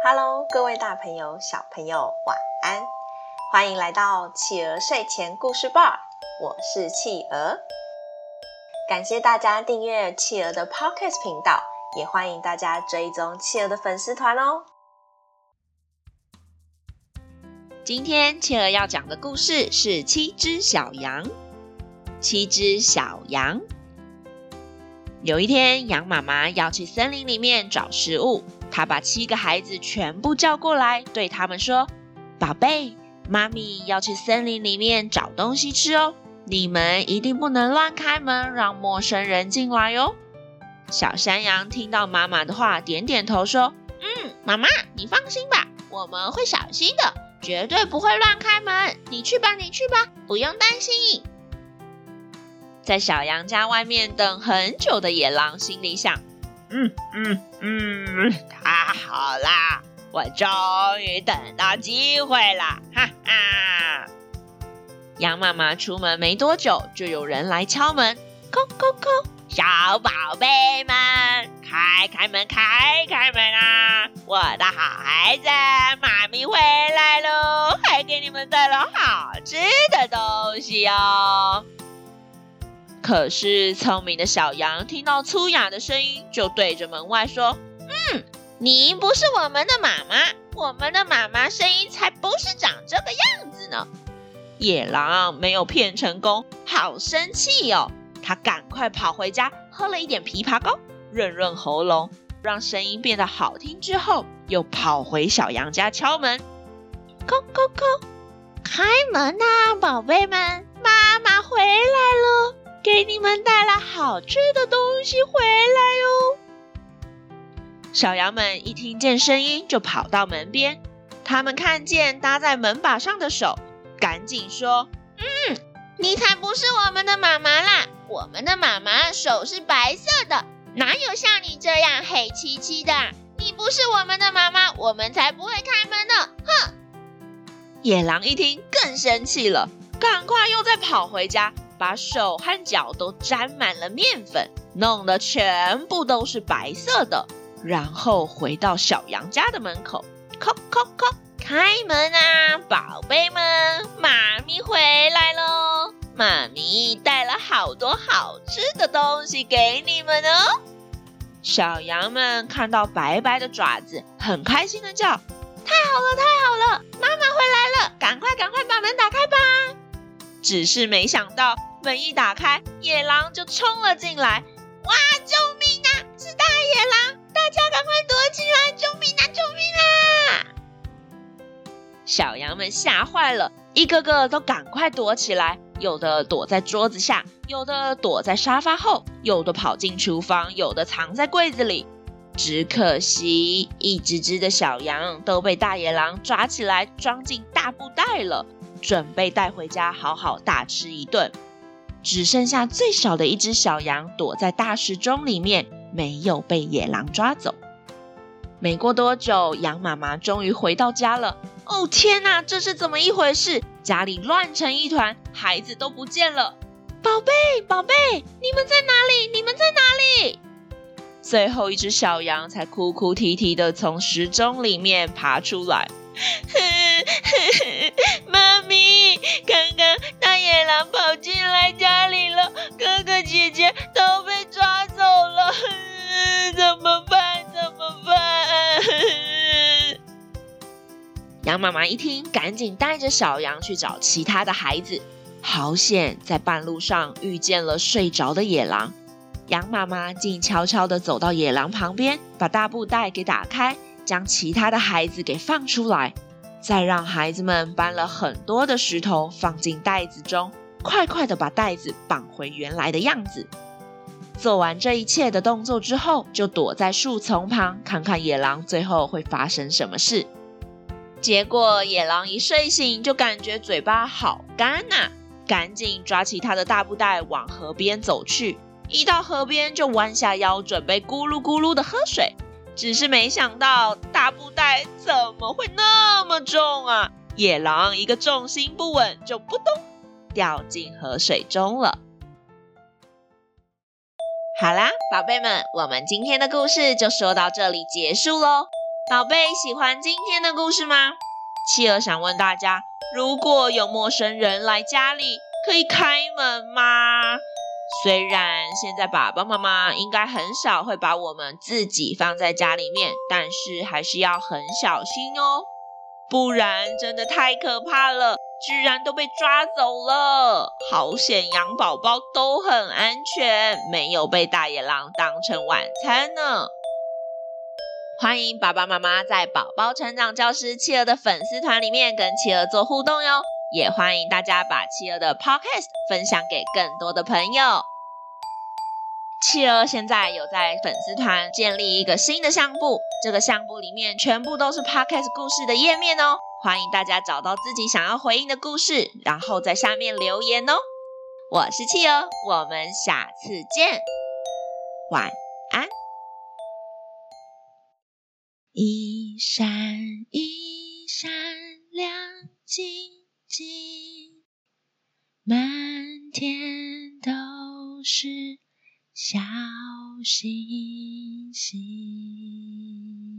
Hello，各位大朋友、小朋友，晚安！欢迎来到企鹅睡前故事吧，我是企鹅。感谢大家订阅企鹅的 Podcast 频道，也欢迎大家追踪企鹅的粉丝团哦。今天企鹅要讲的故事是七只小羊。七只小羊。有一天，羊妈妈要去森林里面找食物。他把七个孩子全部叫过来，对他们说：“宝贝，妈咪要去森林里面找东西吃哦，你们一定不能乱开门，让陌生人进来哟。”小山羊听到妈妈的话，点点头说：“嗯，妈妈，你放心吧，我们会小心的，绝对不会乱开门。你去吧，你去吧，不用担心。”在小羊家外面等很久的野狼心里想：“嗯嗯嗯，太好啦，我终于等到机会了，哈哈！”羊妈妈出门没多久，就有人来敲门，叩叩叩，小宝贝们，开开门，开开门啊！我的好孩子，妈咪回来喽，还给你们带了好吃的东西哦。可是聪明的小羊听到粗哑的声音，就对着门外说：“嗯，你不是我们的妈妈，我们的妈妈声音才不是长这个样子呢。”野狼没有骗成功，好生气哦！他赶快跑回家，喝了一点枇杷膏，润润喉咙，让声音变得好听。之后又跑回小羊家敲门：“叩叩叩，开门啊，宝贝们，妈妈回来了。”给你们带来好吃的东西回来哟！小羊们一听见声音，就跑到门边。他们看见搭在门把上的手，赶紧说：“嗯，你才不是我们的妈妈啦！我们的妈妈手是白色的，哪有像你这样黑漆漆的？你不是我们的妈妈，我们才不会开门呢！”哼！野狼一听更生气了，赶快又再跑回家。把手和脚都沾满了面粉，弄得全部都是白色的，然后回到小羊家的门口，叩叩叩，开门啊，宝贝们，妈咪回来喽！妈咪带了好多好吃的东西给你们哦。小羊们看到白白的爪子，很开心的叫：“太好了，太好了，妈妈回来了！赶快，赶快把门打开吧！”只是没想到。门一打开，野狼就冲了进来！哇，救命啊！是大野狼！大家赶快躲起来！救命啊！救命啊！小羊们吓坏了，一个个都赶快躲起来，有的躲在桌子下，有的躲在沙发后，有的跑进厨房，有的藏在柜子里。只可惜，一只只的小羊都被大野狼抓起来，装进大布袋了，准备带回家好好大吃一顿。只剩下最小的一只小羊躲在大时钟里面，没有被野狼抓走。没过多久，羊妈妈终于回到家了。哦天哪，这是怎么一回事？家里乱成一团，孩子都不见了。宝贝，宝贝，你们在哪里？你们在哪里？最后一只小羊才哭哭啼啼地从时钟里面爬出来。妈咪，刚刚大野狼跑进来家里了，哥哥姐姐都被抓走了，怎么办？怎么办？羊妈妈一听，赶紧带着小羊去找其他的孩子。好险，在半路上遇见了睡着的野狼。羊妈妈静悄悄地走到野狼旁边，把大布袋给打开。将其他的孩子给放出来，再让孩子们搬了很多的石头放进袋子中，快快的把袋子绑回原来的样子。做完这一切的动作之后，就躲在树丛旁，看看野狼最后会发生什么事。结果野狼一睡醒就感觉嘴巴好干呐，赶紧抓起他的大布袋往河边走去。一到河边就弯下腰准备咕噜咕噜的喝水。只是没想到大布袋怎么会那么重啊！野狼一个重心不稳，就扑通掉进河水中了。好啦，宝贝们，我们今天的故事就说到这里结束喽。宝贝喜欢今天的故事吗？企鹅想问大家，如果有陌生人来家里，可以开门吗？虽然现在爸爸妈妈应该很少会把我们自己放在家里面，但是还是要很小心哦，不然真的太可怕了，居然都被抓走了。好险，羊宝宝都很安全，没有被大野狼当成晚餐呢。欢迎爸爸妈妈在宝宝成长教室企鹅的粉丝团里面跟企鹅做互动哟，也欢迎大家把企鹅的 Podcast 分享给更多的朋友。企鹅现在有在粉丝团建立一个新的相簿，这个相簿里面全部都是 Podcast 故事的页面哦，欢迎大家找到自己想要回应的故事，然后在下面留言哦。我是企鹅，我们下次见，晚安。一闪一闪亮晶晶，满天都是小星星。